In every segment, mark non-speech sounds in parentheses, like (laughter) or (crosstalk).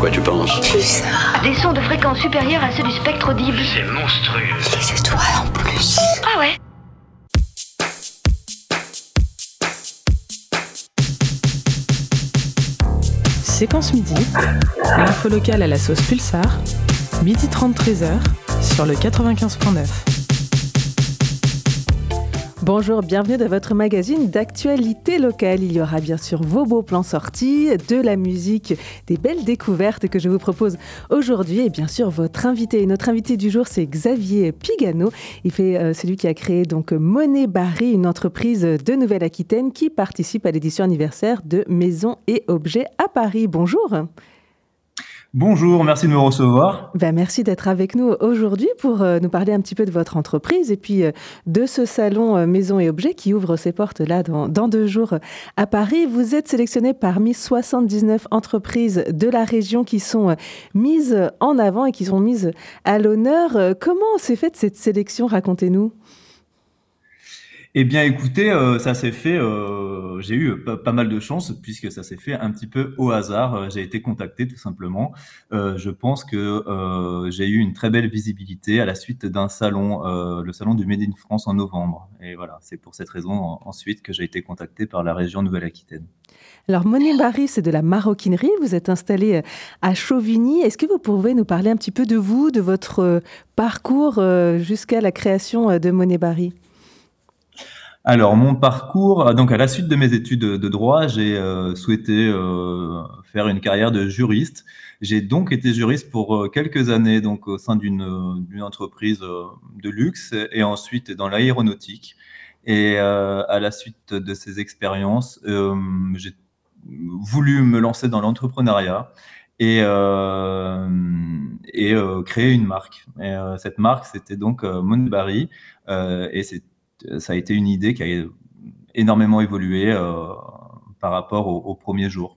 quoi tu penses Pulsar. Des sons de fréquence supérieure à ceux du spectre audible. C'est monstrueux. Les étoiles en plus. Ah ouais Séquence midi, l'info locale à la sauce Pulsar, midi 30 13h sur le 95.9. Bonjour, bienvenue dans votre magazine d'actualité locale. Il y aura bien sûr vos beaux plans sortis, de la musique, des belles découvertes que je vous propose aujourd'hui. Et bien sûr, votre invité. notre invité du jour, c'est Xavier Pigano. Il fait euh, celui qui a créé donc Monet Barry, une entreprise de Nouvelle-Aquitaine qui participe à l'édition anniversaire de Maisons et Objets à Paris. Bonjour. Bonjour, merci de me recevoir. Ben, merci d'être avec nous aujourd'hui pour euh, nous parler un petit peu de votre entreprise et puis euh, de ce salon euh, Maison et Objets qui ouvre ses portes là dans, dans, deux jours à Paris. Vous êtes sélectionné parmi 79 entreprises de la région qui sont mises en avant et qui sont mises à l'honneur. Comment s'est faite cette sélection? Racontez-nous. Eh bien, écoutez, euh, ça s'est fait. Euh, j'ai eu pas, mal de chance puisque ça s'est fait un petit peu au hasard. Euh, j'ai été contacté tout simplement. je pense que j'ai eu une très belle visibilité à la suite d'un salon, le salon du Made in France en novembre. Et voilà, c'est pour cette raison ensuite que j'ai été contacté par la région Nouvelle-Aquitaine. Alors, Monet Barry, c'est de la maroquinerie. Vous êtes installé à Chauvigny. Est-ce que vous pouvez nous parler un petit peu de vous, de votre parcours jusqu'à la création de Monet Barry alors, mon parcours, euh, donc à la suite de mes études de droit, j'ai euh, souhaité euh, faire une carrière de juriste. J'ai donc été juriste pour quelques années, donc au sein d'une entreprise de luxe et ensuite dans l'aéronautique. Et à la suite de ces expériences, j'ai voulu me lancer dans l'entrepreneuriat et, créer une marque. Et cette marque, c'était donc Monbarry, et c'est ça a été une idée qui a énormément évolué euh, par rapport au, premier jour.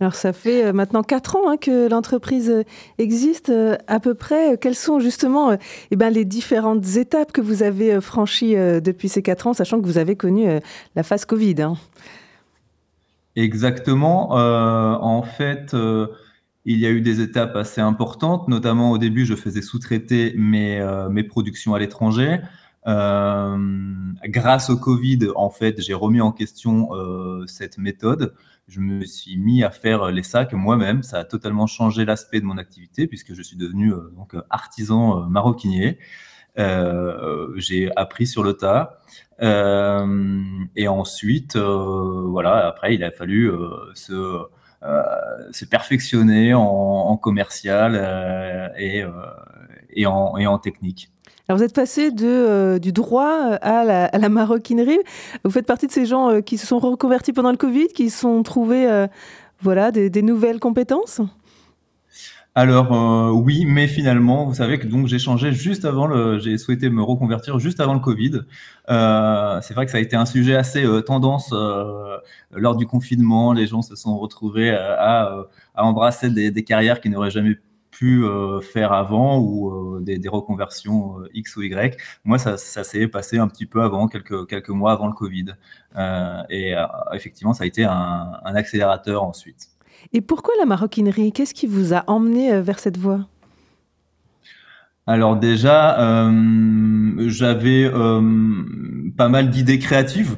Alors ça fait euh, maintenant quatre ans hein, que l'entreprise euh, existe à peu près. Quelles sont justement eh ben, les différentes étapes que vous avez franchies depuis ces quatre ans, sachant que vous avez connu la phase Covid hein? Exactement. en fait, il y a eu des étapes assez importantes, notamment au début, je faisais sous-traiter mes, mes productions à l'étranger. Euh, grâce au Covid, en fait, j'ai remis en question euh, cette méthode. Je me suis mis à faire les sacs moi-même. Ça a totalement changé l'aspect de mon activité puisque je suis devenu euh, donc artisan maroquinier. j'ai appris sur le tas. et ensuite, voilà, après, il a fallu se, perfectionner en, commercial et en technique. Alors vous êtes passé euh, du droit à la, maroquinerie. Vous faites partie de ces gens euh, qui se sont reconvertis pendant le Covid, qui se sont trouvés euh, voilà, des, nouvelles compétences? Alors oui, mais finalement, vous savez que donc j'ai changé juste avant le, j'ai souhaité me reconvertir juste avant le Covid. c'est vrai que ça a été un sujet assez tendance lors du confinement. Les gens se sont retrouvés à, embrasser des, carrières qui n'auraient jamais pu euh, faire avant ou euh, des, reconversions euh, X ou Y. Moi, ça, s'est passé un petit peu avant, quelques, quelques mois avant le Covid. et effectivement, ça a été un, accélérateur ensuite. Et pourquoi la maroquinerie? Qu'est-ce qui vous a emmené vers cette voie? Alors déjà, j'avais pas mal d'idées créatives.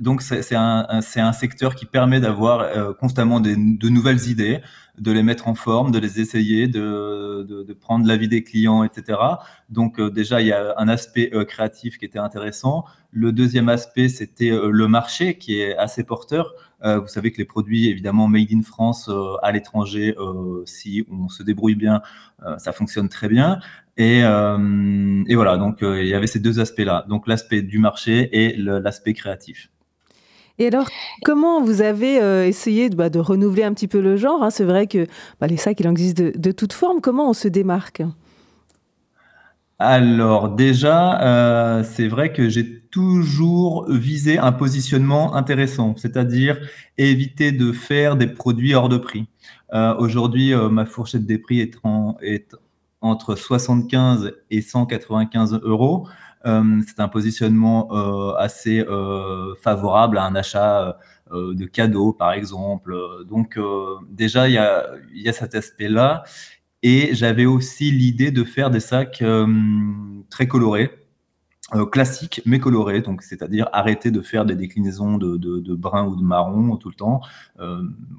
donc c'est un, un, secteur qui permet d'avoir constamment de nouvelles idées de les mettre en forme, de les essayer, de, de, prendre l'avis des clients, etc. Donc euh, déjà, il y a un aspect euh, créatif qui était intéressant. Le deuxième aspect, c'était euh, le marché qui est assez porteur. vous savez que les produits, évidemment, made in France à l'étranger, si on se débrouille bien, ça fonctionne très bien. Et, et voilà, donc il y avait ces deux aspects-là. Donc l'aspect du marché et l'aspect créatif. Et alors, comment vous avez euh, essayé bah, de renouveler un petit peu le genre hein? C'est vrai que bah, les sacs, il en existe de, de toutes formes. Comment on se démarque? Alors déjà, euh, c'est vrai que j'ai toujours visé un positionnement intéressant, c'est-à-dire éviter de faire des produits hors de prix. Euh, aujourd'hui, ma fourchette des prix est, est, entre 75 et 195 euros. Euh, c'est un positionnement euh, assez euh, favorable à un achat de cadeaux, par exemple. Donc déjà, il y a, cet aspect-là. Et j'avais aussi l'idée de faire des sacs très colorés. classiques mais colorés, donc c'est-à-dire arrêter de faire des déclinaisons de, de, brun ou de marron tout le temps.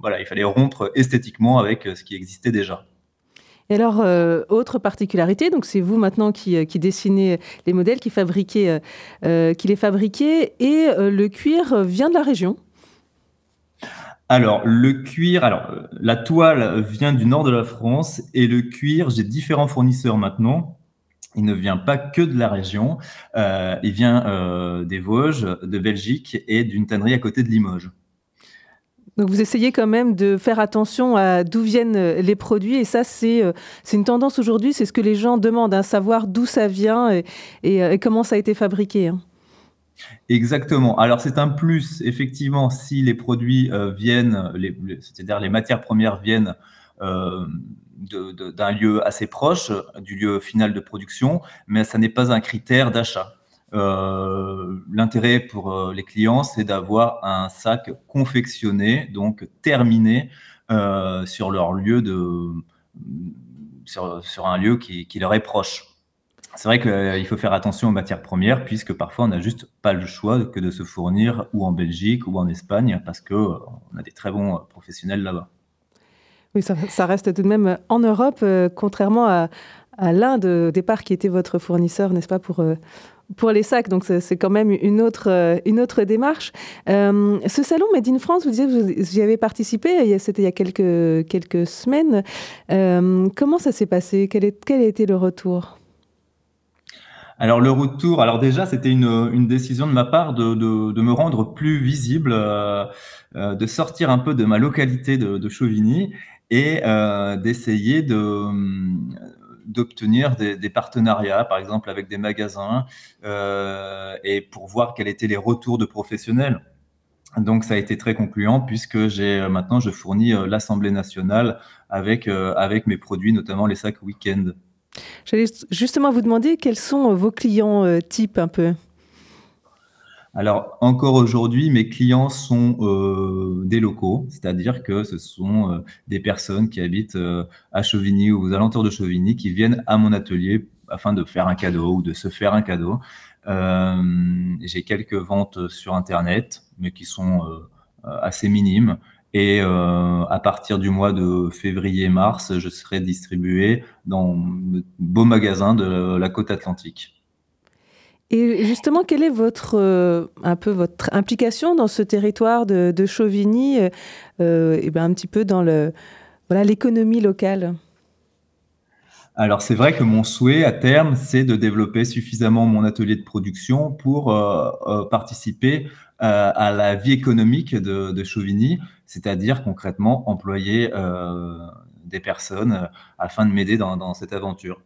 voilà, il fallait rompre esthétiquement avec ce qui existait déjà. Et alors, euh, autre particularité, donc c'est vous maintenant qui, euh, dessinez les modèles, qui, fabriquez, euh, qui les fabriquez, et le cuir vient de la région alors, le cuir, alors la toile vient du nord de la France et le cuir, j'ai différents fournisseurs maintenant. Il ne vient pas que de la région, il vient des Vosges, de Belgique et d'une tannerie à côté de Limoges. Donc vous essayez quand même de faire attention à d'où viennent euh, les produits et ça c'est euh, c'est une tendance aujourd'hui, c'est ce que les gens demandent, hein, savoir d'où ça vient et, et, comment ça a été fabriqué. Hein. Exactement. Alors c'est un plus effectivement si les produits euh, viennent, c'est-à-dire les matières premières viennent d'un lieu assez proche du lieu final de production, mais ça n'est pas un critère d'achat. Euh, l'intérêt pour euh, les clients, c'est d'avoir un sac confectionné, donc terminé euh, sur leur lieu de, sur, un lieu qui, leur est proche. C'est vrai qu'il faut faire attention aux matières premières, puisque parfois on n'a juste pas le choix que de se fournir ou en Belgique ou en Espagne, parce qu'on a des très bons professionnels là-bas. Oui, ça, reste tout de même en Europe, contrairement à, à l'Inde au départ, qui était votre fournisseur, n'est-ce pas, pour, pour les sacs, donc c'est quand même une autre, euh, une autre démarche. Euh, ce salon Made in France, vous disiez que vous y avez participé, c'était il y a quelques, quelques semaines. Euh, comment ça s'est passé? Quel, est, quel a été le retour? Alors le retour, alors déjà c'était une, une, décision de ma part de, de, me rendre plus visible, de sortir un peu de ma localité de, de Chauvigny et d'essayer de, d'obtenir des, partenariats, par exemple avec des magasins, euh, et pour voir quels étaient les retours de professionnels. Donc ça a été très concluant puisque j'ai euh, maintenant je fournis euh, l'Assemblée nationale avec avec mes produits, notamment les sacs week-end. J'allais justement vous demander quels sont vos clients types un peu? Alors, encore aujourd'hui, mes clients sont euh, des locaux, c'est-à-dire que ce sont euh, des personnes qui habitent euh, à Chauvigny ou aux alentours de Chauvigny qui viennent à mon atelier afin de faire un cadeau ou de se faire un cadeau. J'ai quelques ventes sur Internet, mais qui sont assez minimes. Et à partir du mois de février-mars, je serai distribué dans beaux magasins de la côte atlantique. Et justement, quelle est votre, euh, un peu votre implication dans ce territoire de, Chauvigny, euh, et ben un petit peu dans le, voilà, l'économie locale? Alors c'est vrai que mon souhait à terme, c'est de développer suffisamment mon atelier de production pour euh, participer à la vie économique de, Chauvigny, c'est-à-dire concrètement employer des personnes afin de m'aider dans cette aventure.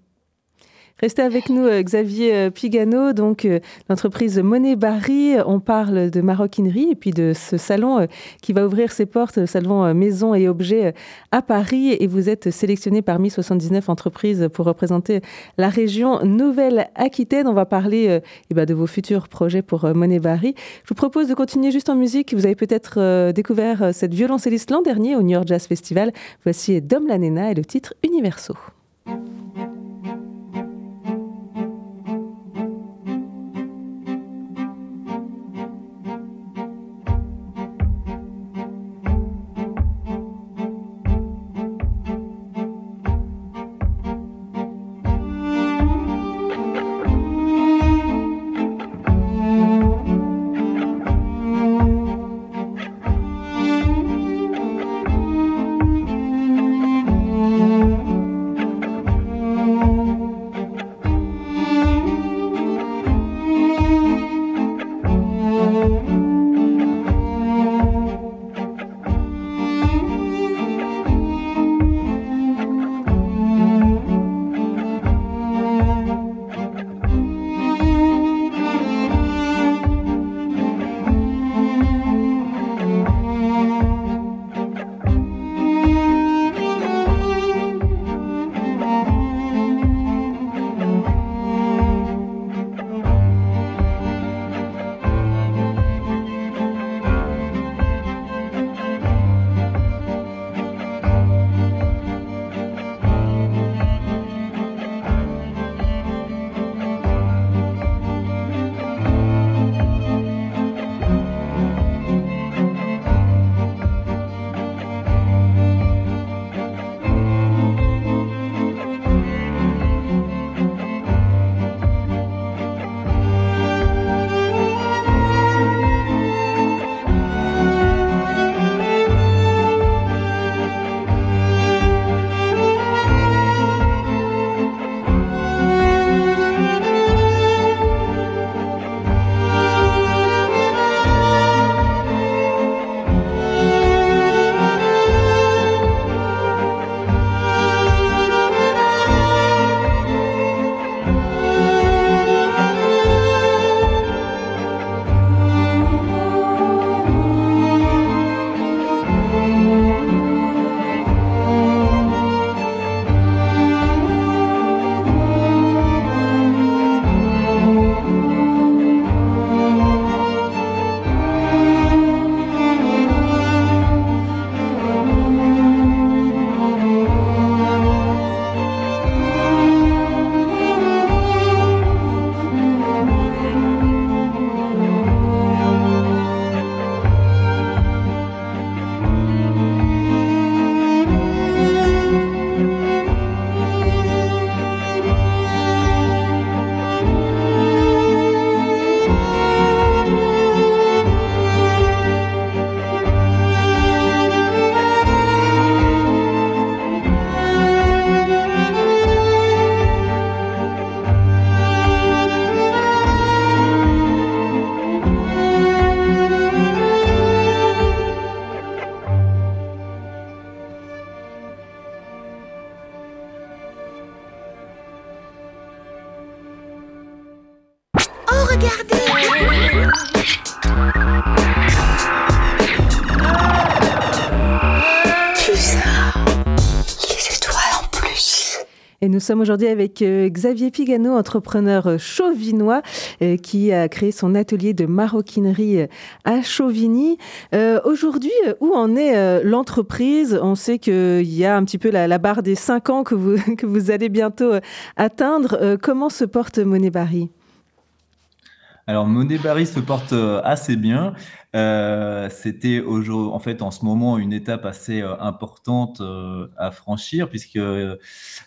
Restez avec nous, euh, Xavier euh, Pigano, donc euh, l'entreprise Monet Barry. On parle de maroquinerie et puis de ce salon qui va ouvrir ses portes, le salon Maison et Objets à Paris. Et vous êtes sélectionné parmi 79 entreprises pour représenter la région Nouvelle-Aquitaine. On va parler eh ben, de vos futurs projets pour Monet Barry. Je vous propose de continuer juste en musique. Vous avez peut-être découvert cette violoncelliste l'an dernier au New York Jazz Festival. Voici Dom Lanena et le titre Universo. Sommes aujourd'hui avec euh, Xavier Pigano, entrepreneur euh, chauvinois, euh, qui a créé son atelier de maroquinerie à Chauvigny. Aujourd'hui, où en est l'entreprise? On sait qu'il y a un petit peu la, barre des 5 ans que vous, (laughs) que vous allez bientôt atteindre. Comment se porte Monet Barry Alors, Monet Barry se porte euh, assez bien. Euh, C'était aujourd- en fait en ce moment une étape assez euh, importante à franchir puisque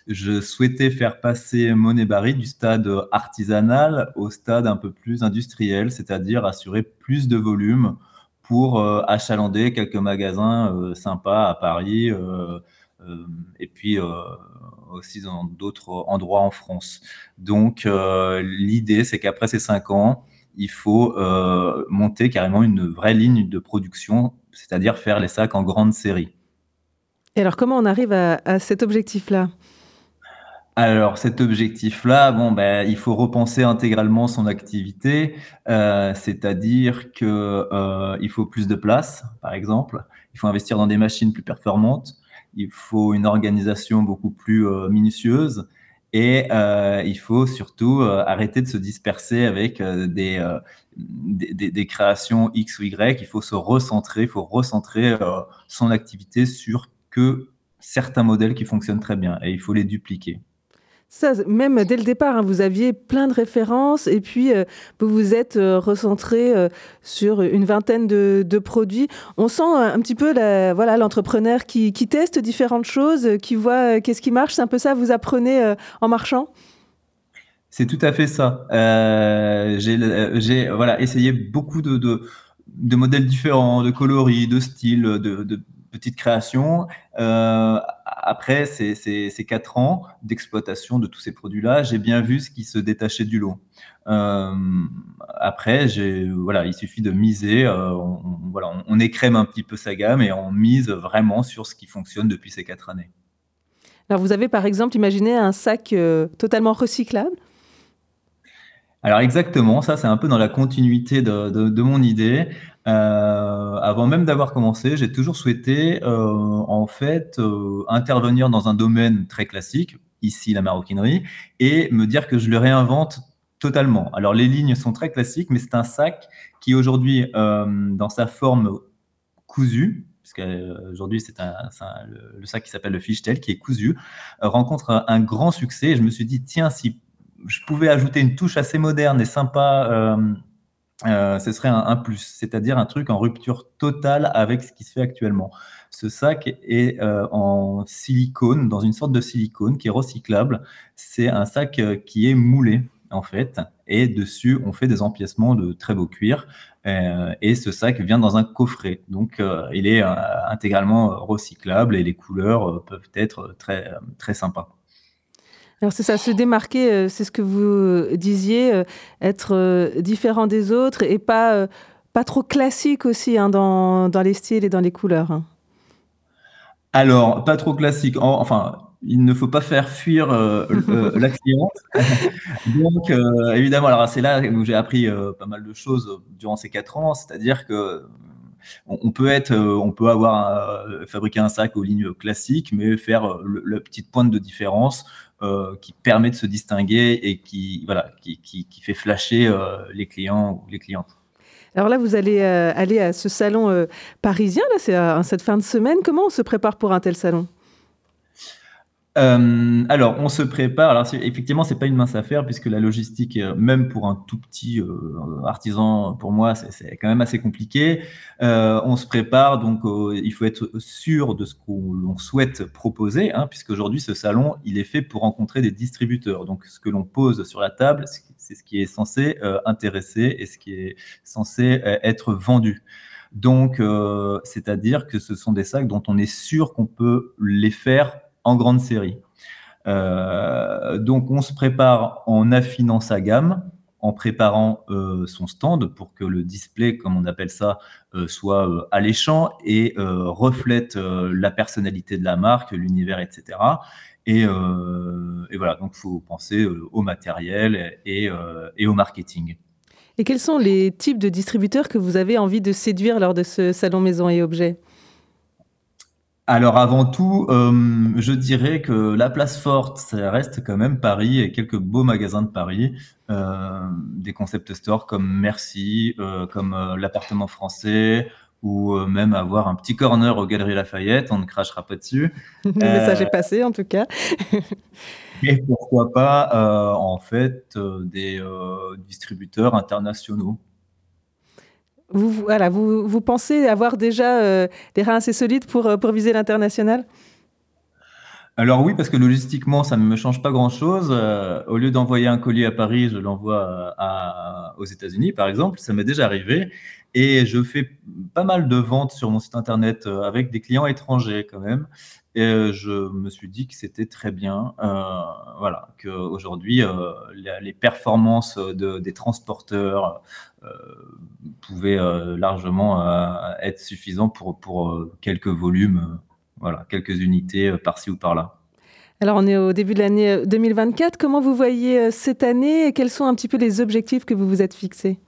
je souhaitais faire passer Monet Barry du stade artisanal au stade un peu plus industriel, c'est-à-dire assurer plus de volume pour achalander quelques magasins sympas à Paris et puis euh, aussi dans d'autres endroits en France. Donc euh, l'idée c'est qu'après ces cinq ans, il faut euh, monter carrément une vraie ligne de production, c'est-à-dire faire les sacs en grande série. Et alors, comment on arrive à, à cet objectif-là? Alors cet objectif-là, bon, ben, il faut repenser intégralement son activité, euh, c'est-à-dire que euh, faut plus de place, par exemple. Il faut investir dans des machines plus performantes. Il faut une organisation beaucoup plus euh, minutieuse. Et euh, il faut surtout euh, arrêter de se disperser avec des, des, créations X ou Y. Il faut se recentrer, il faut recentrer son activité sur que certains modèles qui fonctionnent très bien et il faut les dupliquer. Même dès le départ, hein, vous aviez plein de références et puis euh, vous vous êtes euh, recentré euh, sur une vingtaine de, produits. On sent un petit peu voilà l'entrepreneur qui, teste différentes choses, qui voit qu'est-ce qui marche. C'est un peu ça, vous apprenez en marchant? C'est tout à fait ça. J'ai voilà, essayé beaucoup de, de modèles différents, de coloris, de styles, de, de petites créations. Euh, après ces, ces, ces quatre ans d'exploitation de tous ces produits-là, j'ai bien vu ce qui se détachait du lot. Euh, après, voilà, il suffit de miser. euh, on, on- voilà, on, on écrème un petit peu sa gamme et on mise vraiment sur ce qui fonctionne depuis ces quatre années. Alors vous avez par exemple imaginé un sac totalement recyclable? Alors exactement, ça c'est un peu dans la continuité de, de- de mon idée. Euh, avant même d'avoir commencé, j'ai toujours souhaité euh, en fait euh, intervenir dans un domaine très classique, ici la maroquinerie, et me dire que je le réinvente totalement. Alors les lignes sont très classiques, mais c'est un sac qui aujourd'hui, dans sa forme cousue, parce qu'aujourd'hui c'est un, le, sac qui s'appelle le fishtail, qui est cousu, rencontre un grand succès. Et je me suis dit, tiens, si je pouvais ajouter une touche assez moderne et sympa, euh, ce serait un, plus, c'est-à-dire un truc en rupture totale avec ce qui se fait actuellement. Ce sac est euh, en silicone, dans une sorte de silicone qui est recyclable. C'est un sac euh, qui est moulé, en fait, et dessus, on fait des empiècements de très beau cuir. Et ce sac vient dans un coffret. Donc, il est intégralement recyclable et les couleurs peuvent être très, très sympas. Alors c'est ça, se démarquer, euh, c'est ce que vous euh, disiez, euh, être différent des autres et pas, pas trop classique aussi hein, dans, dans les styles et dans les couleurs. hein. Alors, pas trop classique. En- enfin, il ne faut pas faire fuir euh, euh, (laughs) la cliente. (laughs) Donc, euh, évidemment, alors c'est là où j'ai appris pas mal de choses durant ces quatre ans. C'est-à-dire que on, peut être, euh, on peut avoir euh, fabriqué un sac aux lignes classiques, mais faire euh, la petite pointe de différence euh, qui permet de se distinguer et qui, voilà, qui, fait flasher euh, les clients ou les clientes. Alors là, vous allez euh, aller à ce salon euh, parisien, là, c'est euh, cette fin de semaine. Comment on se prépare pour un tel salon? Euh, alors, on se prépare. Alors, effectivement, c'est pas une mince affaire puisque la logistique, euh, même pour un tout petit euh, artisan, pour moi, c'est quand même assez compliqué. On se prépare, donc il faut être sûr de ce qu'on souhaite proposer, hein, puisque aujourd'hui, ce salon, il est fait pour rencontrer des distributeurs. Donc, ce que l'on pose sur la table, c'est ce qui est censé intéresser et ce qui est censé être vendu. Donc, c'est-à-dire que ce sont des sacs dont on est sûr qu'on peut les faire en grande série. Euh, donc, on se prépare en affinant sa gamme, en préparant euh, son stand pour que le display, comme on appelle ça, euh, soit alléchant et reflète la personnalité de la marque, l'univers, etc. Et, et voilà, donc il faut penser au matériel et, et au marketing. Et quels sont les types de distributeurs que vous avez envie de séduire lors de ce salon Maison et Objets? Alors avant tout, euh, je dirais que la place forte, ça reste quand même Paris et quelques beaux magasins de Paris, euh, des concept stores comme Merci, euh, comme l'appartement français, ou même avoir un petit corner aux Galeries Lafayette, on ne crachera pas dessus. (laughs) Le message est passé en tout cas. (laughs) et pourquoi pas en fait des distributeurs internationaux. Vous, voilà, vous, vous pensez avoir déjà euh, des reins assez solides pour, euh, pour viser l'international? Alors oui, parce que logistiquement, ça ne me change pas grand-chose. Euh, au lieu d'envoyer un colis à Paris, je l'envoie aux États-Unis, par exemple. Ça m'est déjà arrivé. Et je fais pas mal de ventes sur mon site internet avec des clients étrangers quand même. Et je me suis dit que c'était très bien, voilà, qu'aujourd'hui, les performances des transporteurs, euh, pouvait euh, largement euh, être suffisant pour, pour quelques volumes, voilà, quelques unités par-ci ou par-là. Alors, on est au début de l'année 2024. Comment vous voyez cette année et quels sont un petit peu les objectifs que vous vous êtes fixés?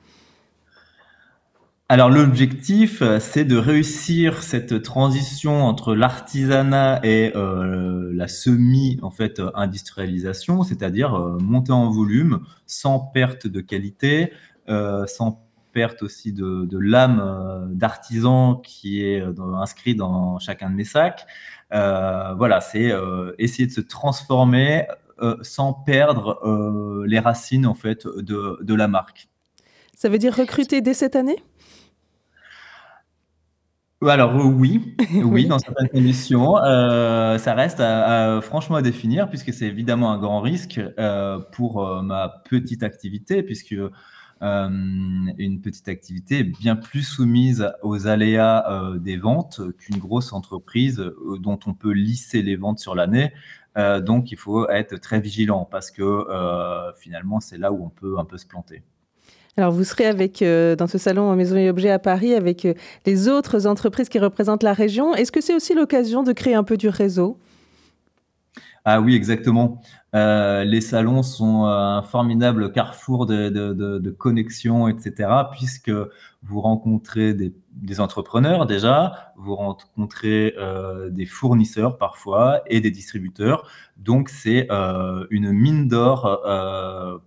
Alors l'objectif, c'est de réussir cette transition entre l'artisanat et la semi en fait industrialisation, c'est-à-dire monter en volume sans perte de qualité, euh, sans perte aussi de, l'âme euh, d'artisan qui est euh, inscrit dans chacun de mes sacs. voilà, c'est essayer de se transformer sans perdre les racines en fait de, la marque. Ça veut dire recruter dès cette année? Alors (laughs) oui, oui, dans certaines conditions, ça reste franchement à définir puisque c'est évidemment un grand risque pour ma petite activité puisque euh, une petite activité bien plus soumise aux aléas euh, des ventes qu'une grosse entreprise euh, dont on peut lisser les ventes sur l'année. donc, il faut être très vigilant parce que finalement, c'est là où on peut un peu se planter. Alors, vous serez avec, dans ce salon Maison et Objets à Paris avec les autres entreprises qui représentent la région. Est-ce que c'est aussi l'occasion de créer un peu du réseau? Ah oui, exactement. Euh, les salons sont un formidable carrefour de, connexions, etc., puisque vous rencontrez des, entrepreneurs déjà, vous rencontrez euh, des fournisseurs parfois et des distributeurs. Donc c'est euh, une mine d'or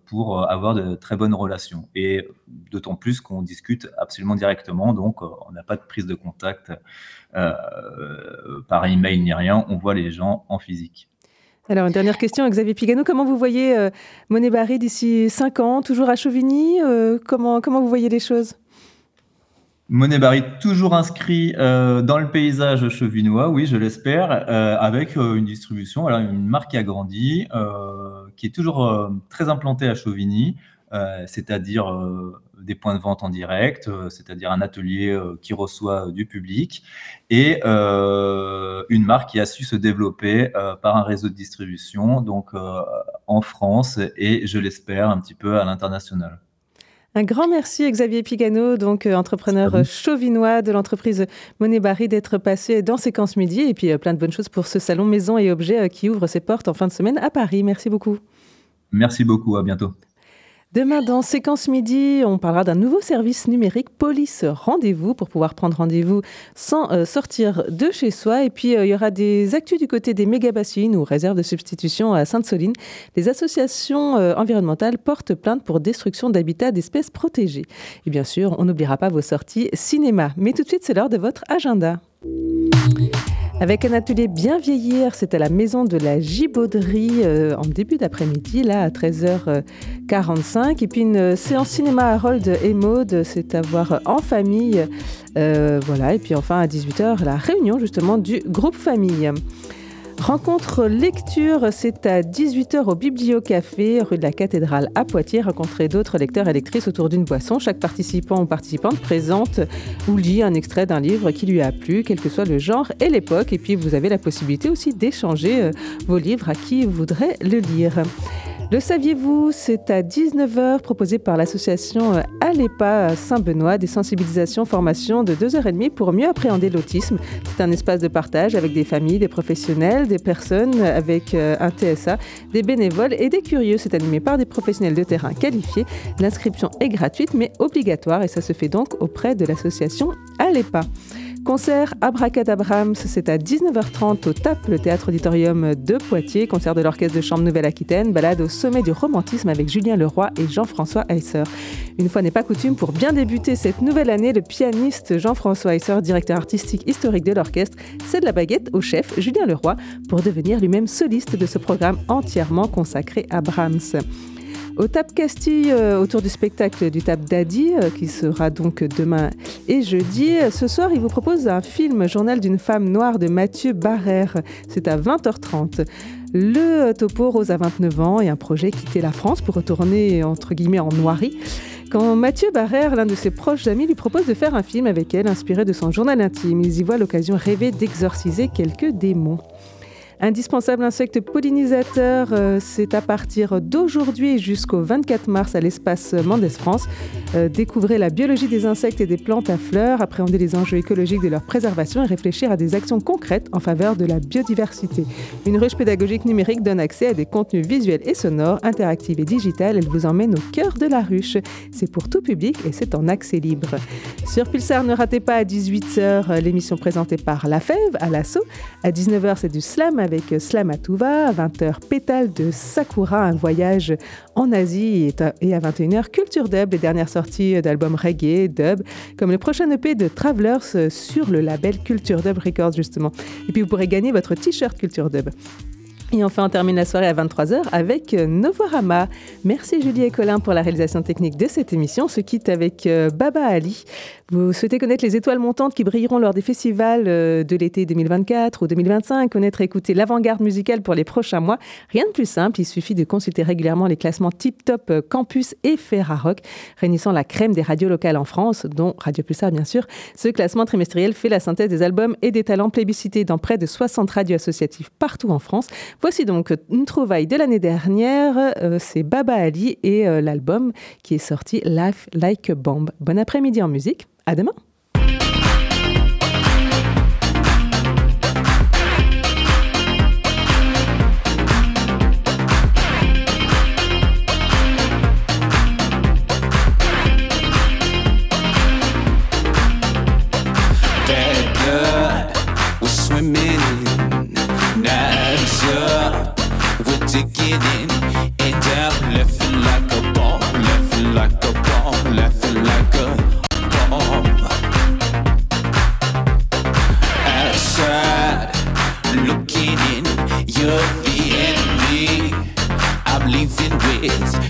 pour avoir de très bonnes relations. Et d'autant plus qu'on discute absolument directement, donc on n'a pas de prise de contact par email ni rien, on voit les gens en physique. Alors, une dernière question, Xavier Pigano. Comment vous voyez euh, Monet Barry d'ici 5 ans, toujours à Chauvigny euh, comment, comment vous voyez les choses? Monet Barry toujours inscrit euh, dans le paysage chauvinois, oui, je l'espère, avec une distribution, une marque qui a grandi, qui est toujours très implantée à Chauvigny, c'est-à-dire des points de vente en direct, euh, c'est-à-dire un atelier euh, qui reçoit du public, et euh, une marque qui a su se développer par un réseau de distribution, donc en France et je l'espère un petit peu à l'international. Un grand merci Xavier Pigano, donc entrepreneur chauvinois de l'entreprise Monet Barry, d'être passé dans Séquence Midi et puis plein de bonnes choses pour ce salon Maison et Objets qui ouvre ses portes en fin de semaine à Paris. Merci beaucoup. Merci beaucoup, à bientôt. Demain, dans Séquence Midi, on parlera d'un nouveau service numérique, Police Rendez-vous, pour pouvoir prendre rendez-vous sans euh, sortir de chez soi. Et puis, euh, il y aura des actus du côté des méga-bassines ou réserves de substitution à Sainte-Soline. Les associations euh, environnementales portent plainte pour destruction d'habitats d'espèces protégées. Et bien sûr, on n'oubliera pas vos sorties cinéma. Mais tout de suite, c'est l'heure de votre agenda. Avec un atelier bien vieillir, c'est à la maison de la Gibauderie euh, en début d'après-midi, là à 13h45. Et puis une séance cinéma Harold et Maude, c'est à voir en famille. Euh, voilà, et puis enfin à 18h, la réunion justement du groupe famille. Rencontre lecture, c'est à 18h au Bibliocafé, rue de la Cathédrale à Poitiers. Rencontrer d'autres lecteurs et lectrices autour d'une boisson. Chaque participant ou participante présente ou lit un extrait d'un livre qui lui a plu, quel que soit le genre et l'époque. Et puis vous avez la possibilité aussi d'échanger euh, vos livres à qui voudrait le lire. Le saviez-vous C'est à 19h proposé par l'association euh, Alépa Saint-Benoît des sensibilisations formations de 2h30 pour mieux appréhender l'autisme. C'est un espace de partage avec des familles, des professionnels, des personnes avec euh, un TSA, des bénévoles et des curieux. C'est animé par des professionnels de terrain qualifiés. L'inscription est gratuite mais obligatoire et ça se fait donc auprès de l'association Alépa. Concert Abracadabrams, c'est à 19h30 au TAP, le théâtre auditorium de Poitiers. Concert de l'Orchestre de Chambre Nouvelle-Aquitaine. Balade au sommet du romantisme avec Julien Leroy et Jean-François Heisser. Une fois n'est pas coutume, pour bien débuter cette nouvelle année, le pianiste Jean-François Heisser, directeur artistique historique de l'orchestre, cède la baguette au chef Julien Leroy pour devenir lui-même soliste de ce programme entièrement consacré à Brahms. Au TAP Castille, euh, autour du spectacle du TAP Daddy, euh, qui sera donc demain et jeudi. Ce soir, il vous propose un film Journal d'une femme noire de Mathieu Barrère. C'est à 20h30. Le topo Rose a 29 ans et un projet quitter la France pour retourner entre guillemets en noirie. Quand Mathieu Barrère, l'un de ses proches amis, lui propose de faire un film avec elle inspiré de son journal intime, ils y voient l'occasion rêver d'exorciser quelques démons. Indispensable insecte pollinisateur, euh, c'est à partir d'aujourd'hui jusqu'au 24 mars à l'espace Mendes France. Euh, découvrez la biologie des insectes et des plantes à fleurs, appréhender les enjeux écologiques de leur préservation et réfléchir à des actions concrètes en faveur de la biodiversité. Une ruche pédagogique numérique donne accès à des contenus visuels et sonores, interactifs et digitales. Elle vous emmène au cœur de la ruche. C'est pour tout public et c'est en accès libre. Sur Pulsar, ne ratez pas à 18h l'émission présentée par La Fève à l'assaut. À 19h, c'est du slam avec Slamatouva, à 20h Pétale de Sakura, un voyage en Asie et à 21h Culture Dub, les dernières sorties d'albums reggae, dub, comme le prochain EP de Travelers sur le label Culture Dub Records justement. Et puis vous pourrez gagner votre t-shirt Culture Dub. Et enfin, on termine la soirée à 23h avec euh, Novorama. Merci Julie et Colin pour la réalisation technique de cette émission. On se quitte avec euh, Baba Ali. Vous souhaitez connaître les étoiles montantes qui brilleront lors des festivals euh, de l'été 2024 ou 2025, connaître et écouter l'avant-garde musicale pour les prochains mois. Rien de plus simple, il suffit de consulter régulièrement les classements Tip Top Campus et Ferrarock, réunissant la crème des radios locales en France, dont Radio Pulsar bien sûr. Ce classement trimestriel fait la synthèse des albums et des talents plébiscités dans près de 60 radios associatives partout en France. Voici donc une trouvaille de l'année dernière, euh, c'est Baba Ali et euh, l'album qui est sorti Life Like a Bomb. Bon après-midi en musique, à demain It's.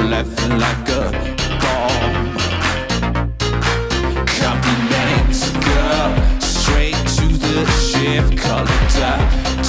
A bomb, laughing like a bomb. Compliments go straight to the chef, call it